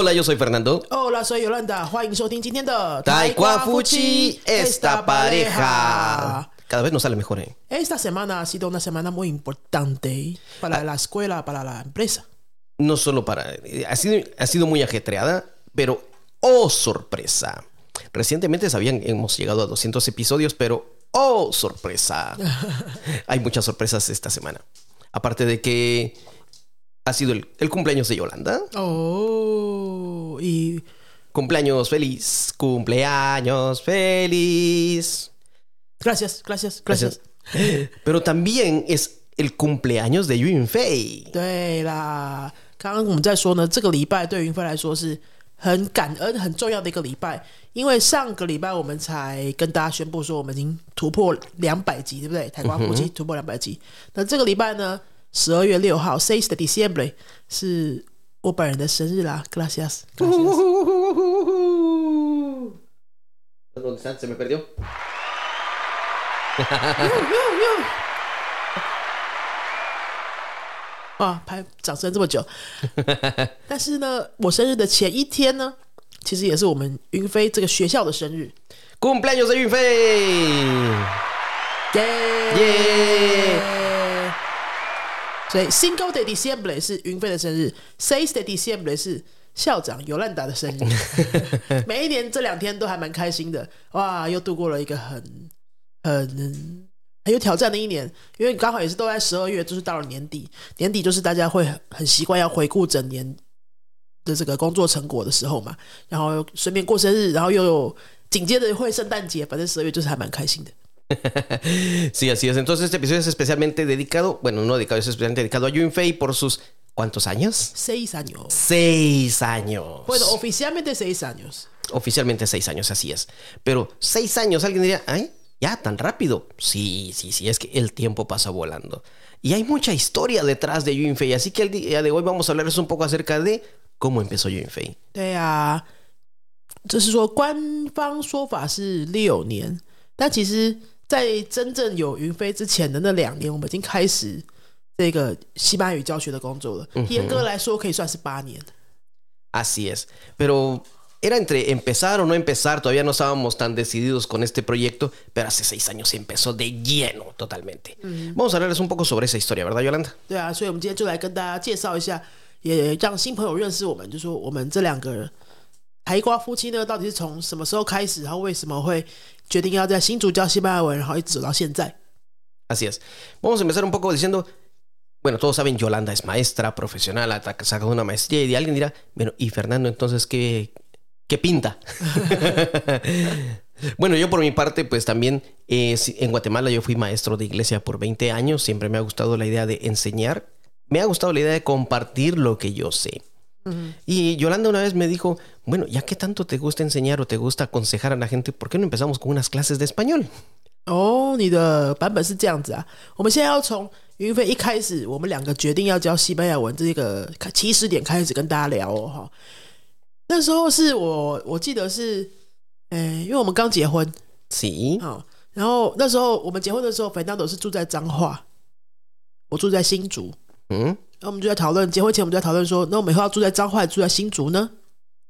Hola, yo soy Fernando. Hola, soy Yolanda. Fuchi, esta pareja. Cada vez nos sale mejor. ¿eh? Esta semana ha sido una semana muy importante para ah. la escuela, para la empresa. No solo para. Eh, ha sido, ha sido muy ajetreada, pero oh sorpresa. Recientemente sabían hemos llegado a 200 episodios, pero oh sorpresa. Hay muchas sorpresas esta semana. Aparte de que ha sido el, el cumpleaños de Yolanda. Oh, y Cumpleaños feliz, cumpleaños feliz. gracias, gracias, gracias. Pero también es el cumpleaños de Yun Fei. 对啦，刚刚我们在说呢，这个礼拜对云飞来说是很感恩、很重要的一个礼拜，因为上个礼拜我们才跟大家宣布说我们已经突破两百集，对不对？台湾夫妻突破两百集。那这个礼拜呢， 十二月六号 s a s t December 是我本人的生日啦，Gracias。哇，拍掌声这么久，但是呢，我生日的前一天呢，其实也是我们云飞这个学校的生日。Good morning，我是云飞。耶耶。所以 Single de diciembre 是云飞的生日，Seis de Diciembre 是校长尤兰达的生日。每一年这两天都还蛮开心的，哇，又度过了一个很很很有挑战的一年，因为刚好也是都在十二月，就是到了年底，年底就是大家会很很习惯要回顾整年的这个工作成果的时候嘛，然后顺便过生日，然后又有紧接着会圣诞节，反正十二月就是还蛮开心的。Sí, así es. Entonces este episodio es especialmente dedicado, bueno, no dedicado, es especialmente dedicado a Yun Fei por sus ¿cuántos años? Seis años. Seis años. Bueno, oficialmente seis años. Oficialmente seis años, así es. Pero seis años, alguien diría, ¿ay? ¿Ya tan rápido? Sí, sí, sí, es que el tiempo pasa volando. Y hay mucha historia detrás de Yun Fei, así que el día de hoy vamos a hablarles un poco acerca de cómo empezó Yun Fei. 对啊，就是说官方说法是六年，但其实， 在真正有云飞之前的那两年，我们已经开始这个西班牙语教学的工作了。严格来说，可以算是八年。Así es. Pero era entre empezar o no empezar, todavía no estábamos tan decididos con este proyecto, pero hace seis años se empezó de lleno totalmente. Vamos a hablarles un poco sobre esa historia, ¿verdad, Yolanda? 对啊，所以我们今天就来跟大家介绍一下，也让新朋友认识我们，就说我们这两个台瓜夫妻呢，到底是从什么时候开始，然后为什么会决定要在新竹教西班牙文，然后一直走到现在。 Así es. Vamos a empezar un poco diciendo, bueno, todos saben, Yolanda es maestra profesional, ha sacado una maestría y alguien dirá, bueno, ¿y Fernando entonces qué, qué pinta? bueno, yo por mi parte, pues también eh, sí, en Guatemala yo fui maestro de iglesia por 20 años, siempre me ha gustado la idea de enseñar, me ha gustado la idea de compartir lo que yo sé. Y Yolanda una vez me dijo, bueno, ya que tanto te gusta enseñar o te gusta aconsejar a la gente, ¿por qué no empezamos con unas clases de español? 哦，你的版本是这样子啊。我们现在要从云飞一开始，我们两个决定要教西班牙文这个起始点开始跟大家聊哦。哈，那时候是我我记得是，诶，因为我们刚结婚，Sí. 好，然后那时候我们结婚的时候，肥当都是住在彰化，我住在新竹，¿Mm? 然后我们就在讨论，结婚前我们就在讨论说，那我们以后要住在彰化，住在新竹呢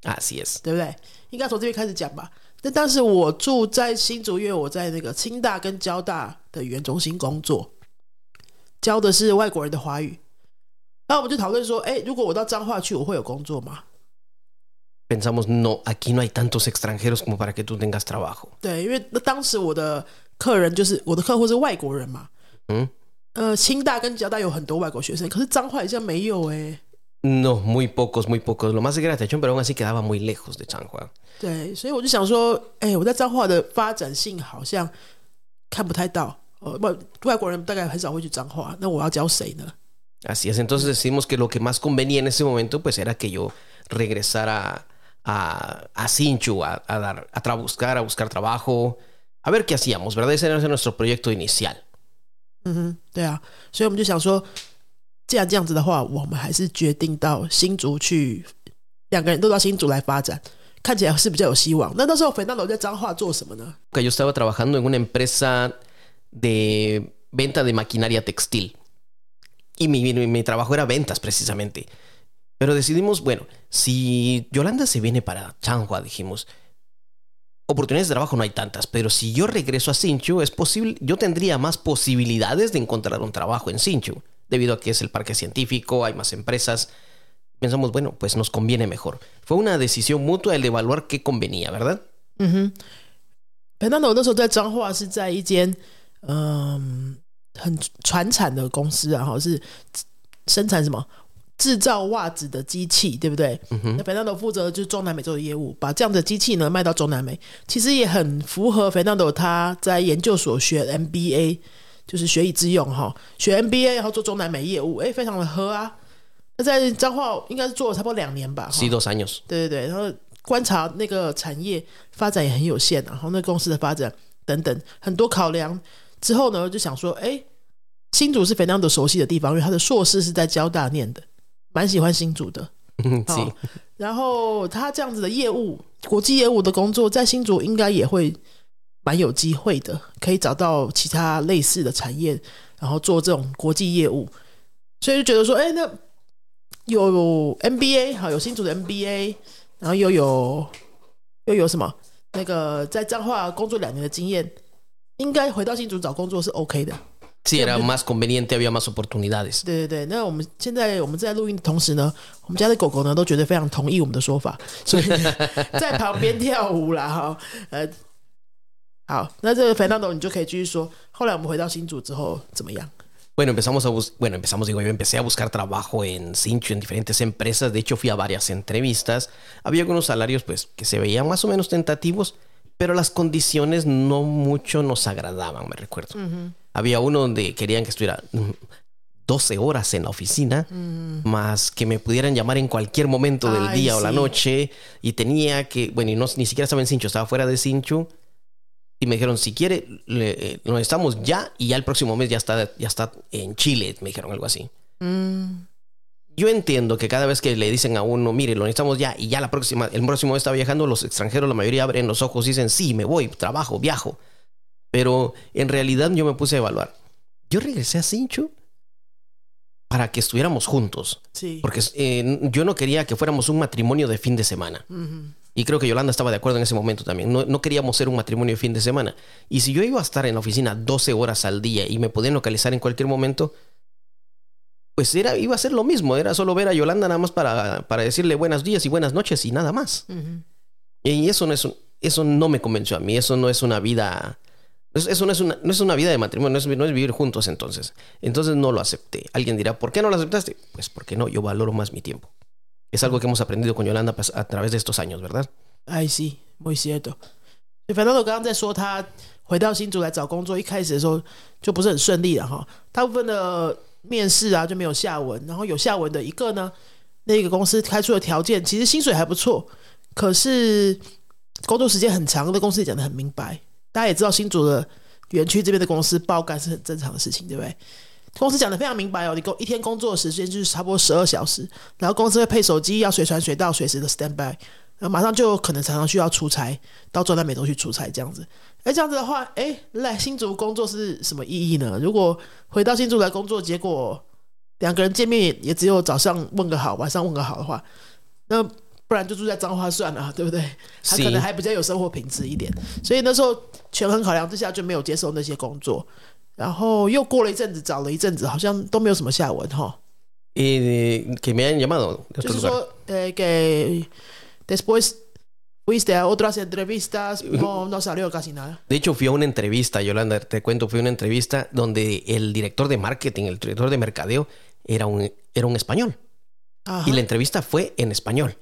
？Así es. 对不对？应该从这边开始讲吧。那当时我住在新竹，因为我在那个清大跟交大的语言中心工作，教的是外国人的华语。那我们就讨论说，哎，如果我到彰化去，我会有工作吗？Pensamos, no, aquí no hay tantos extranjeros como para que tú tengas trabajo. 对，因为那当时我的客人就是我的客户是外国人嘛。嗯。呃，清大跟交大有很多外国学生，可是彰化好像没有哎。 No, muy pocos, muy pocos. Lo más era Tachón, pero aún así quedaba muy lejos de San Juan. 对，所以我就想说，哎，我在彰化的发展性好像看不太到。呃，不，外国人大概很少会去彰化，那我要教谁呢？ Así es. Entonces decidimos que lo que más convenía en ese momento, pues era que yo regresara a, a Sinchu, a, a dar, a tra- buscar, a buscar trabajo, a ver qué hacíamos, ¿verdad? Ese era nuestro proyecto inicial. 嗯哼，对啊，所以我们就想说，既然这样子的话，我们还是决定到新竹去，两个人都到新竹来发展，看起来是比较有希望。那那时候肥大楼在彰化做什么呢？Que yo estaba trabajando en una empresa de venta de maquinaria textil. Y mi, mi- mi trabajo era ventas precisamente. Pero decidimos, bueno, si Yolanda se viene para Changhua, dijimos, oportunidades de trabajo no hay tantas, pero si yo regreso a Sinchu, es posible, yo tendría más posibilidades de encontrar un trabajo en Sinchu, debido a que es el parque científico, hay más empresas. Pensamos, bueno, pues nos conviene mejor. Fue una decisión mutua el de evaluar qué convenía, ¿verdad? 嗯哼，本当我那时候在彰化是在一间嗯很传产的公司啊，然后是生产什么 制造袜子的机器，对不对？那肥 d o 负责就是中南美洲的业务，把这样的机器呢卖到中南美，其实也很符合肥 d o 他在研究所学 MBA，就是学以致用哈，学 MBA 然后做中南美业务，哎，非常的合啊。那在彰化应该是做了差不多两年吧，十多三年。对对对，然后观察那个产业发展也很有限，然后那公司的发展等等很多考量之后呢，就想说，哎，新竹是肥 d o 熟悉的地方，因为他的硕士是在交大念的。蛮喜欢新竹的，好，然后他这样子的业务，国际业务的工作，在新竹应该也会蛮有机会的，可以找到其他类似的产业，然后做这种国际业务，所以就觉得说，哎，那有 MBA 好，有新竹的 MBA，然后又有又有什么那个在彰化工作两年的经验，应该回到新竹找工作是 OK 的。Sí, era más conveniente, había más oportunidades. 对对对，那我们现在我们在录音的同时呢，我们家的狗狗呢都觉得非常同意我们的说法，所以在旁边跳舞啦哈。呃，好，那这个 Fernando 你就可以继续说，后来我们回到新竹之后怎么样？Bueno, empezamos a bus bueno, empezamos, digo, yo empecé a buscar trabajo en Cincho, en diferentes empresas. De hecho, fui a varias entrevistas. Había algunos salarios, pues, que se veían más o menos tentativos, pero las condiciones no mucho nos agradaban, me recuerdo. Había uno donde querían que estuviera 12 horas en la oficina, mm. más que me pudieran llamar en cualquier momento del día o la noche. Y tenía que, bueno, y no, ni siquiera estaba en Cincho, estaba fuera de Cincho. Y me dijeron, si quiere, le, lo estamos ya y ya el próximo mes ya está, ya está en Chile, me dijeron algo así. Mm. Yo entiendo que cada vez que le dicen a uno, mire, lo necesitamos ya y ya la próxima, el próximo mes está viajando, los extranjeros, la mayoría abren los ojos y dicen, sí, me voy, trabajo, viajo. Pero en realidad yo me puse a evaluar. Yo regresé a Cincho para que estuviéramos juntos. Sí. Porque eh, yo no quería que fuéramos un matrimonio de fin de semana. Y creo que Yolanda estaba de acuerdo en ese momento también. No, no, queríamos ser un matrimonio de fin de semana. Y si yo iba a estar en la oficina 12 horas al día y me podían localizar en cualquier momento, pues era, iba a ser lo mismo. Era solo ver a Yolanda nada más para, para decirle buenos días y buenas noches y nada más. Y eso no, es, eso no me convenció a mí. Eso no es una vida eso no es, una, no es una vida de matrimonio, no es, no es vivir juntos entonces. Entonces no lo acepté. Alguien dirá, ¿por qué no lo aceptaste? Pues porque no, yo valoro más mi tiempo. Es algo que hemos aprendido con Yolanda pues, a través de estos años, ¿verdad? Ay, sí, muy cierto. Fernando 刚刚在说他回到新竹来找工作，一开始的时候就不是很顺利的哈。大部分的面试啊就没有下文，然后有下文的一个呢，那个公司开出的条件其实薪水还不错，可是工作时间很长，那公司也讲的很明白。 大家也知道新竹的园区这边的公司爆肝是很正常的事情，对不对？公司讲的非常明白哦，你工一天工作时间就是差不多十二小时，然后公司会配手机，要随传随到，随时的 stand by，然后马上就可能常常需要出差到中南美洲去出差这样子。哎，这样子的话，哎，来新竹工作是什么意义呢？如果回到新竹来工作，结果两个人见面也只有早上问个好，晚上问个好的话，那。不然就住在彰化算了，对不对？他可能还比较有生活品质一点，所以那时候权衡考量之下就没有接受那些工作。然后又过了一阵子，找了一阵子，好像都没有什么下文哈。Y que me han llamado. 就是说，呃，给 después fuiste a otras entrevistas, no no salió casi nada. De hecho, fui a una entrevista, Yolanda, te cuento, fui a una entrevista donde el director de marketing, el director de mercadeo, era un, era un español. Y la entrevista fue en español.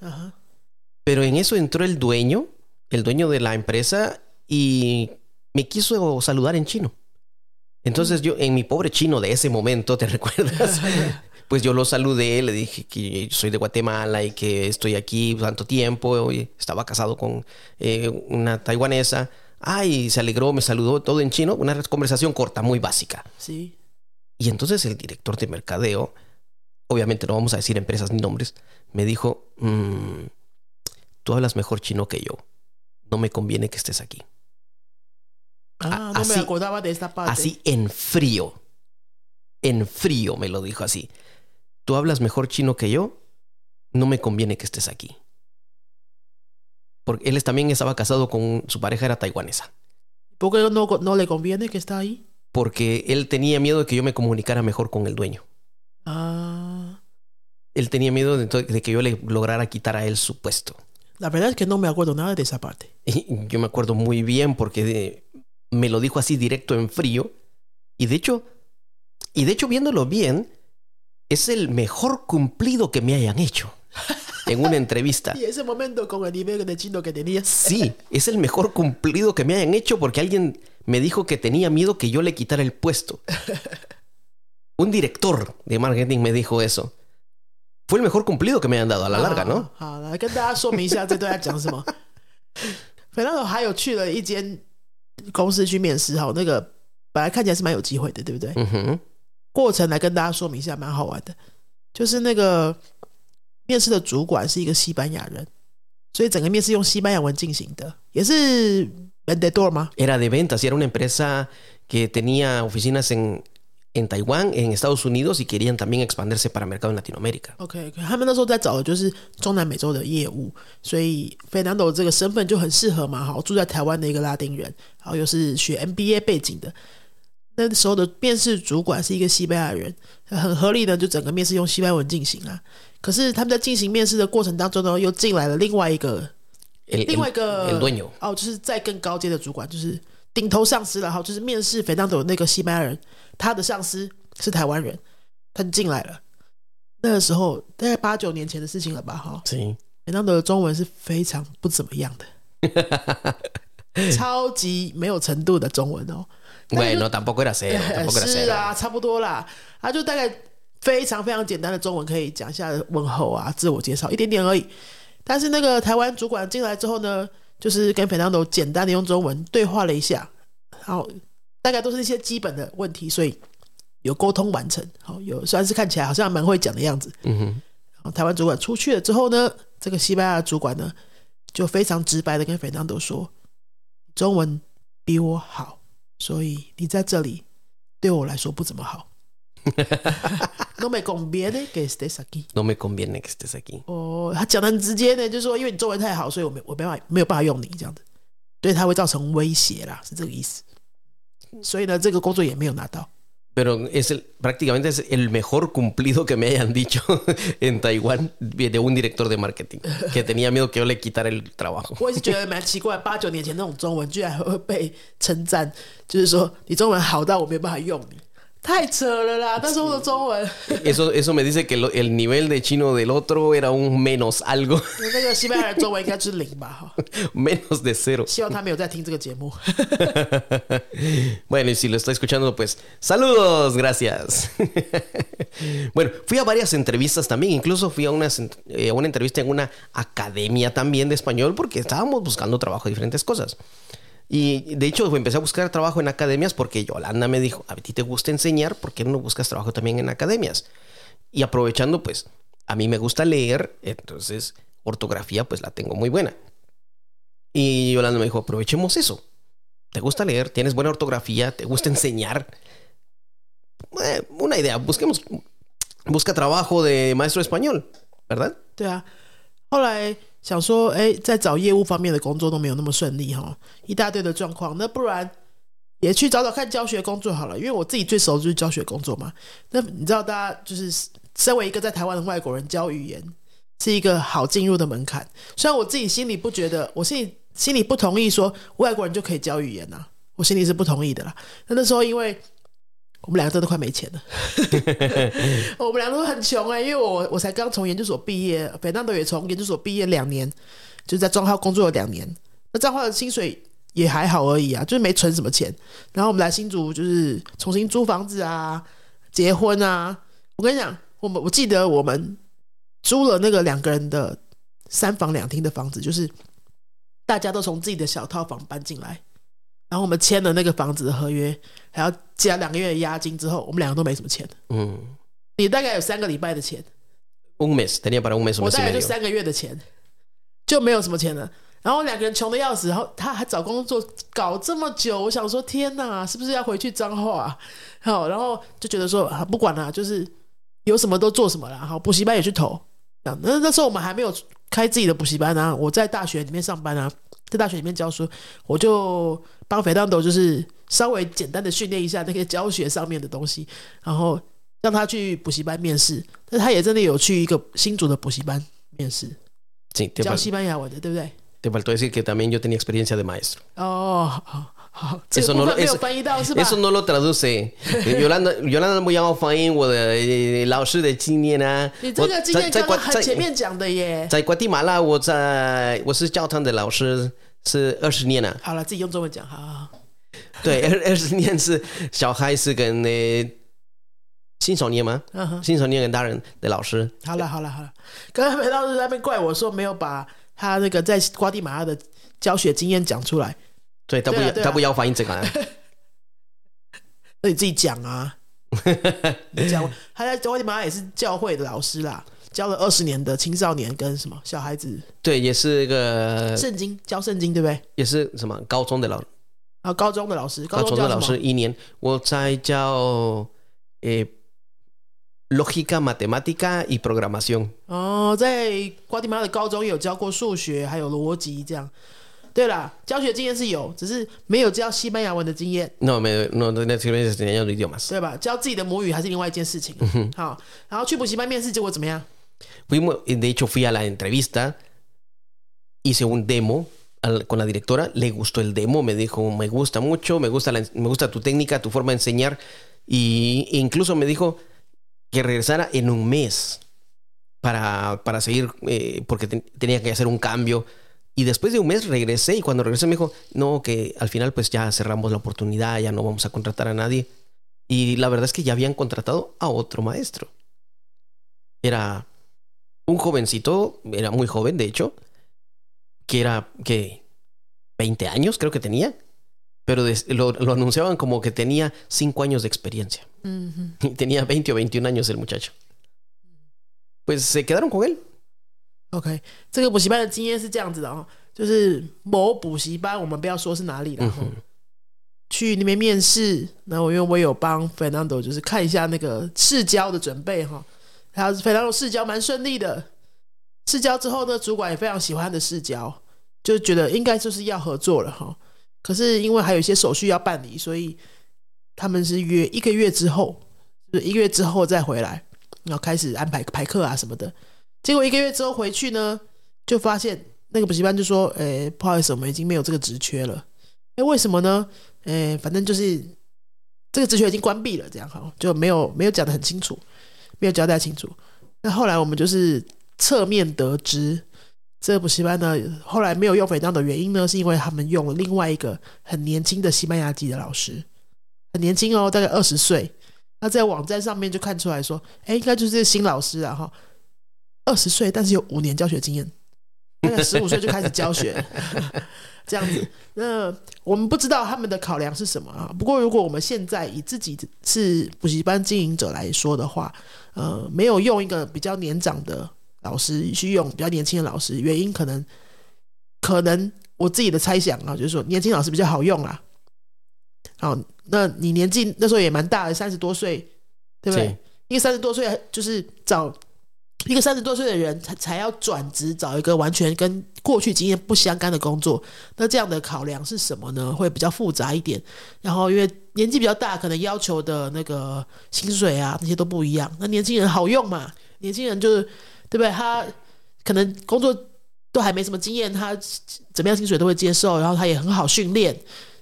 Pero en eso entró el dueño, el dueño de la empresa, y me quiso saludar en chino. Entonces yo, en mi pobre chino de ese momento, ¿te recuerdas? pues yo lo saludé, le dije que soy de Guatemala y que estoy aquí tanto tiempo, y estaba casado con eh, una taiwanesa. Ay, se alegró, me saludó todo en chino, una conversación corta, muy básica. Sí. Y entonces el director de mercadeo obviamente no vamos a decir empresas ni nombres, me dijo, mm, tú hablas mejor chino que yo, no me conviene que estés aquí. Ah, no me acordaba de esta parte. Así en frío, en frío me lo dijo así. Tú hablas mejor chino que yo, no me conviene que estés aquí. Porque él también estaba casado con su pareja era taiwanesa. ¿Por qué no, no le conviene que está ahí? Porque él tenía miedo de que yo me comunicara mejor con el dueño. Ah, Él tenía miedo de, de que yo le lograra quitar a él su puesto. la verdad es que no me acuerdo nada de esa parte. Y yo me acuerdo muy bien porque de- me lo dijo así directo en frío. Y de hecho, y de hecho viéndolo bien, es el mejor cumplido que me hayan hecho en una entrevista. Y ese momento con el nivel de chino que tenías. Sí, es el mejor cumplido que me hayan hecho porque alguien me dijo que tenía miedo que yo le quitara el puesto. Un director de marketing me dijo eso. Fue el mejor cumplido que me hayan dado a la larga, ¿no? 好，好来跟大家说明一下这段在讲什么。费纳多还有去了一间公司去面试，哈，那个本来看起来是蛮有机会的，对不对？ Ujú. 过程来跟大家说明一下，蛮好玩的。就是那个面试的主管是一个西班牙人，所以整个面试用西班牙文进行的，也是 vendedor 吗？ Era de ventas y era una empresa que tenía oficinas en, en Taiwán, en Estados Unidos y querían también expandirse para mercado en Latinoamérica. OK，, OK，他们那时候在找的就是中南美洲的业务，所以 Fernando 这个身份就很适合嘛，好，住在台湾的一个拉丁人，然后又是学 MBA 背景的，那时候的面试主管是一个西班牙人，很合理的，就整个面试用西班牙文进行啊。可是他们在进行面试的过程当中呢，又进来了另外一个另外一个.哦，就是在更高阶的主管，就是顶头上司了哈，就是面试 Fernando 的那个西班牙人，他的上司是台湾人，他就进来了。那个时候大概八九年前的事情了吧哈 Sí.，Fernando 的中文是非常不怎么样的，超级没有程度的中文哦。是啊，差不多啦。他就大概非常非常简单的中文可以讲一下问候啊、自我介绍一点点而已。但是那个台湾主管进来之后呢，就是跟 Fernando 简单的用中文对话了一下，然后大概都是一些基本的问题，所以有沟通完成。好，有算是看起来好像蛮会讲的样子。Ujú. 然后台湾主管出去了之后呢，这个西班牙的主管呢就非常直白的跟 Fernando 说：“中文比我好，所以你在这里对我来说不怎么好。no me conviene que estés aquí。No me conviene que estés aquí. 哦，他讲的很直接呢，就是说因为你中文太好，所以我没我没办法没有办法用你这样子，对他会造成威胁啦，是这个意思。所以呢，这个工作也没有拿到。 Pero es el, prácticamente es el mejor cumplido que me hayan dicho en Taiwán de un director de marketing, que tenía miedo que yo le quitara el trabajo. 我也是觉得蛮奇怪，八九年前那种中文居然还会被称赞，就是说你中文好到我没办法用你， 太扯了啦！那时候的中文， Eso, eso me dice que lo- el nivel de chino del otro era un menos algo, 那个西班牙人中文应该是零吧？哈， menos de cero. 希望他没有在听这个节目。 Bueno, y si lo está escuchando, pues saludos, gracias. bueno, fui a varias entrevistas también, incluso fui a una, eh, a una entrevista en una academia también de español porque estábamos buscando trabajo de diferentes cosas. Y de hecho empecé a buscar trabajo en academias porque Yolanda me dijo, a ti te gusta enseñar, ¿por qué no buscas trabajo también en academias? Y aprovechando, pues, a mí me gusta leer, entonces ortografía pues la tengo muy buena. Y Yolanda me dijo, aprovechemos eso. ¿Te gusta leer? ¿Tienes buena ortografía? ¿Te gusta enseñar? Eh, una idea, busquemos, busca trabajo de maestro español, ¿verdad? Hola, eh. 想说，哎，在找业务方面的工作都没有那么顺利哈，一大堆的状况，那不然也去找找看教学工作好了，因为我自己最熟就是教学工作嘛。那你知道，大家就是身为一个在台湾的外国人教语言是一个好进入的门槛，虽然我自己心里不觉得，我心里心里不同意说外国人就可以教语言呐、啊我心里是不同意的啦。那那时候因为我们两个真的快没钱了。我们两个都很穷哎、因为我我才刚从研究所毕业，北大都也从研究所毕业两年，就是在账号工作了两年。那账号的薪水也还好而已啊，就是没存什么钱。然后我们来新竹就是重新租房子啊，结婚啊。我跟你讲，我们我记得我们租了那个两个人的三房两厅的房子，就是大家都从自己的小套房搬进来。然后我们签了那个房子的合约，还要加两个月的押金之后，我们两个都没什么钱。Mm. 你大概有三个礼拜的钱，Un mes, tenía para un mes, un 我大概就 medio. 三个月的钱，就没有什么钱了。然后两个人穷的要死，然后他还找工作搞这么久，我想说天哪，是不是要回去脏话、啊？好，然后就觉得说啊，不管了、就是有什么都做什么啦。好，补习班也去投，这样那那时候我们还没有开自己的补习班啊，我在大学里面上班啊，在大学里面教书，我就帮肥当斗就是稍微简单的训练一下那些教学上面的东西，然后让他去补习班面试，但他也真的有去一个新组的补习班面试教西班牙文的，对不对？te faltó decir que también yo tenía experiencia de maestro. 哦，好好，这 Eso 个没有翻译到是吧？Eso no lo traduce. Yolanda, Yolanda 不要翻译我的呃老师的经验啊。你这个经验刚刚很前面讲的耶。在瓜地马拉，我在我是教堂的老师，是二十年了。好了，自己用中文讲，好好好。对，二二十年是小孩是跟那新手年吗？嗯哼，新手年跟大人的老师。好了好了好了，刚刚梅老师在那边怪我说没有把他那个在瓜地马拉的教学经验讲出来，对，他不要他不要翻译这个啊。那你自己讲啊。你讲，他在瓜地马拉也是教会的老师啦，教了二十年的青少年跟什么小孩子对，也是一个圣经教圣经，对不对？也是什么高中的老啊，高中的老师，高中的老师一年，我在教诶 lógica matemática y programación。哦，在瓜地马拉的高中有教过数学，还有逻辑这样。对啦，教学经验是有，只是没有教西班牙文的经验，No, me, no, no, no experiencia enseñando idiomas. 对吧？教自己的母语还是另外一件事情。好，然后去补习班面试，结果怎么样？Fuimos, de hecho, fui a la entrevista, hice un demo con la directora, le gustó el demo, me dijo, me gusta mucho, me gusta, la- me gusta tu técnica, tu forma de enseñar, y incluso me dijo que regresara en un mes para, para seguir, eh, porque ten- tenía que hacer un cambio. Y después de un mes regresé y cuando regresé me dijo, no, que al final pues ya cerramos la oportunidad, ya no vamos a contratar a nadie. Y la verdad es que ya habían contratado a otro maestro. Era un jovencito, era muy joven de hecho, que era que 20 años creo que tenía, pero des- lo, lo anunciaban como que tenía 5 años de experiencia. 嗯哼， Y tenía 20 o 21 años el muchacho. Pues se quedaron con él. OK，这个补习班的经验是这样子的哦，就是某补习班，我们不要说是哪里了，哦嗯哼去那边面试，然后因为我有帮 Fernando 就是看一下那个试教的准备哈， 他 Fernando 试教蛮顺利的，试教之后呢，主管也非常喜欢的试教，就觉得应该就是要合作了哈。可是因为还有一些手续要办理，所以他们是约一个月之后，就是一个月之后再回来，然后开始安排排课啊什么的。结果一个月之后回去呢，就发现那个补习班就说：“诶，不好意思，我们已经没有这个职缺了。”诶，为什么呢？诶，反正就是这个职缺已经关闭了，这样哈，就没有没有讲的很清楚，没有交代清楚。那后来我们就是侧面得知，这个补习班呢，后来没有用肥当的原因呢，是因为他们用了另外一个很年轻的西班牙籍的老师，很年轻哦，大概二十岁。那在网站上面就看出来说，哎，应该就是这个新老师啊，哈，二十岁，但是有五年教学经验，大概十五岁就开始教学，这样子。那我们不知道他们的考量是什么啊。不过如果我们现在以自己是补习班经营者来说的话，呃，没有用一个比较年长的老师去用比较年轻的老师，原因可能可能我自己的猜想啊，就是说年轻老师比较好用啦。好，那你年纪那时候也蛮大的，三十多岁，对不对是？因为三十多岁就是找一个三十多岁的人才才要转职，找一个完全跟过去经验不相干的工作。那这样的考量是什么呢？会比较复杂一点。然后因为年纪比较大，可能要求的那个薪水啊那些都不一样。那年轻人好用嘛？年轻人就是对不对？他可能工作都还没什么经验，他怎么样薪水都会接受，然后他也很好训练。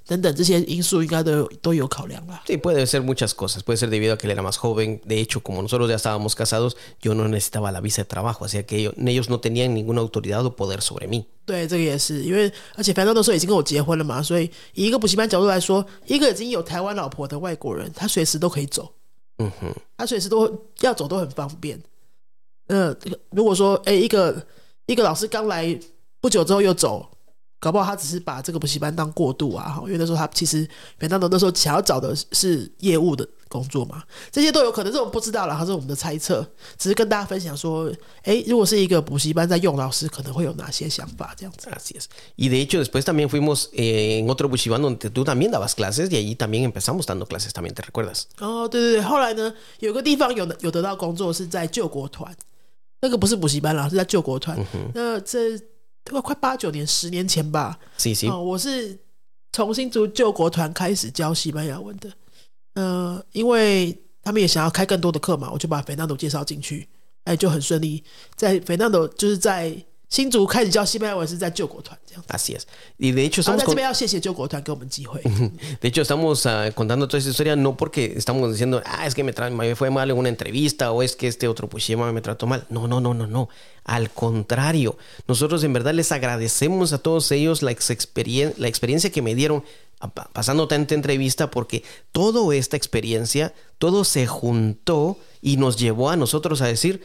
等等这些因素应该都有都有考量啦。Sí, puede ser muchas cosas. Puede ser debido a que él era más joven. De hecho, como nosotros ya estábamos casados, yo no necesitaba la visa de trabajo. Así que ellos, ellos no tenían ninguna autoridad o poder sobre mí. 对，这个也是，因为而且反正那时候已经跟我结婚了嘛，所以以一个补习班角度来说，一个已经有台湾老婆的外国人，他随时都可以走，Ujú. 他随时都要走都很方便。呃，这个如果说哎，一个一个老师刚来不久之后又走，搞不好他只是把这个补习班当过渡啊，哈因为那时候他其实反正那时候想要找的是业务的工作嘛，这些都有可能，这我们不知道了，它是我们的猜测，只是跟大家分享说，哎，如果是一个补习班在用老师，可能会有哪些想法这样子。Así es. Y de hecho, después también fuimos eh, en otro donde tú también dabas clases y allí también empezamos dando clases también, ¿te recuerdas? 哦，对对对，后来呢，有个地方有有得到工作是在救国团，那个不是补习班啦，是在救国团。那这快快八九年、十年前吧。哦，我是从新竹救国团开始教西班牙文的。呃，因为他们也想要开更多的课嘛，我就把 Fernando 介绍进去，哎，就很顺利。在 Fernando 就是在新竹开始教西班牙文是在救国团这样。 Así es. Y de hecho 然后 estamos 在这 con- 边要谢谢救国团给我们机会。 De hecho, estamos ah, contando toda esa historia no porque estamos diciendo, ah, es que me, tra- me fue mal en una entrevista o es que este otro Pushima me trató mal. No, no, no, no, no. Al contrario, nosotros en verdad les agradecemos a todos ellos la, ex- experien- la experiencia que me dieron a- pa- pasando tanta entrevista porque toda esta experiencia, todo se juntó y nos llevó a nosotros a decir,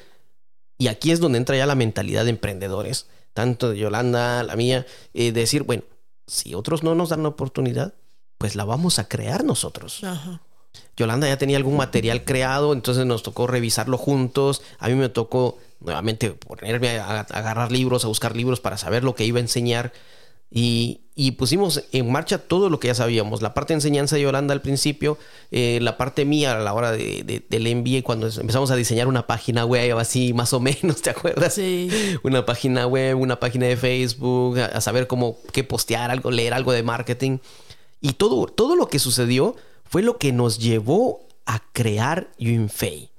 y aquí es donde entra ya la mentalidad de emprendedores, tanto de Yolanda, la mía, eh, decir, bueno, si otros no nos dan la oportunidad, pues la vamos a crear nosotros. Ajá. Yolanda ya tenía algún material creado, entonces nos tocó revisarlo juntos. A mí me tocó nuevamente ponerme a, a agarrar libros, a buscar libros para saber lo que iba a enseñar. Y, y pusimos en marcha todo lo que ya sabíamos. La parte de enseñanza de Yolanda al principio, eh, la parte mía a la hora de, de- del MBA, cuando empezamos a diseñar una página web así más o menos, ¿te acuerdas? Sí. Una página web, una página de Facebook, a, a saber cómo qué postear, algo, leer algo de marketing. Y todo, todo lo que sucedió fue lo que nos llevó a crear Yunfei.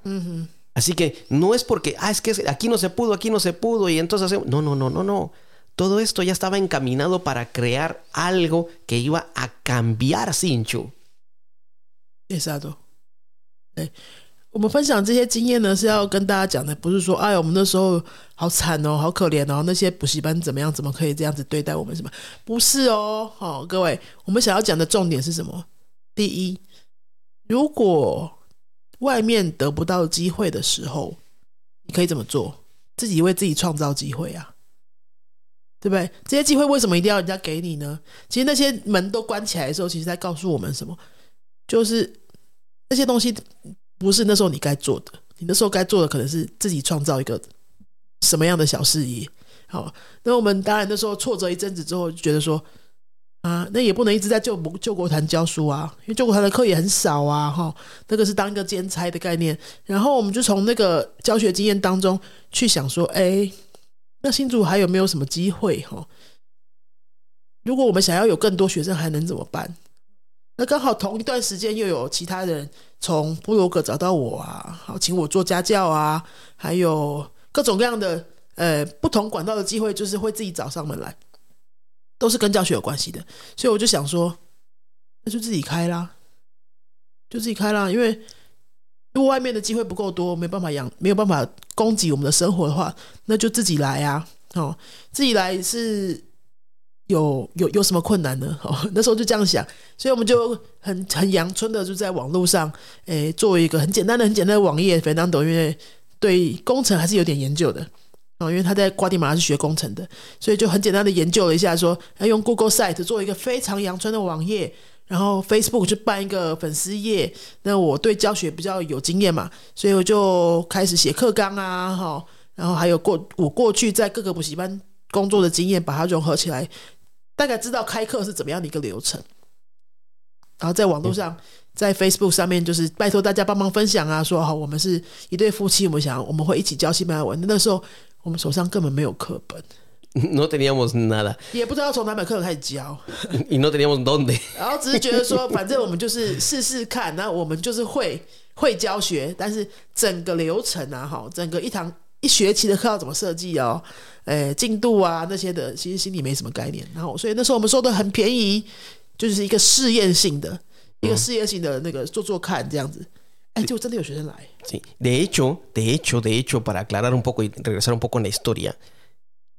Así que no es porque, ah, es que aquí no se pudo, aquí no se pudo, y entonces hacemos. No, no, no, no, no. Todo esto ya estaba encaminado para crear algo que iba a cambiar Sinchu. Exacto。对，我们分享这些经验呢，是要跟大家讲的，不是说，哎，我们那时候好惨哦，好可怜哦，那些补习班怎么样，怎么可以这样子对待我们？什么？不是哦，好、各位，我们想要讲的重点是什么？第一，如果外面得不到机会的时候，你可以怎么做？自己为自己创造机会啊。对不对？这些机会为什么一定要人家给你呢？其实那些门都关起来的时候，其实在告诉我们什么？就是那些东西不是那时候你该做的，你那时候该做的可能是自己创造一个什么样的小事业。好，那我们当然那时候挫折一阵子之后，就觉得说啊，那也不能一直在救救国团教书啊，因为救国团的课也很少啊，哈，那个是当一个兼差的概念。然后我们就从那个教学经验当中去想说，哎，那新竹还有没有什么机会？哈，如果我们想要有更多学生，还能怎么办？那刚好同一段时间又有其他人从部落格找到我啊，好请我做家教啊，还有各种各样的呃不同管道的机会，就是会自己找上门来，都是跟教学有关系的。所以我就想说，那就自己开啦，就自己开啦，因为如果外面的机会不够多，没办法养，没有办法供给我们的生活的话，那就自己来啊。哦，自己来是有有有什么困难呢？哦，那时候就这样想，所以我们就很很阳春的就在网络上，诶，做一个很简单的、很简单的网页。肥当抖因为对工程还是有点研究的哦，因为他在瓜地马拉是学工程的，所以就很简单的研究了一下说要用 Google Site 做一个非常阳春的网页。然后 Facebook 就办一个粉丝页，那我对教学比较有经验嘛，所以我就开始写课纲啊，哈，然后还有过我过去在各个补习班工作的经验，把它融合起来，大概知道开课是怎么样的一个流程。然后在网络上，在 Facebook 上面，就是拜托大家帮忙分享啊，说好我们是一对夫妻，我们想我们会一起教西班牙文。那时候我们手上根本没有课本，No teníamos nada 也不知道从哪本课开始教。y no teníamos dónde. 然后只是觉得说，反正我们就是试试看，那我们就是会会教学，但是整个流程啊，哈，整个一堂一学期的课要怎么设计哦，诶，进度啊那些的，其实心里没什么概念。然后，所以那时候我们收的很便宜，就是一个试验性的，一个试验性的那个做做看这样子。哎，结果真的有学生来，Sí. De hecho, de hecho, de hecho, para aclarar un poco y regresar un poco en la historia,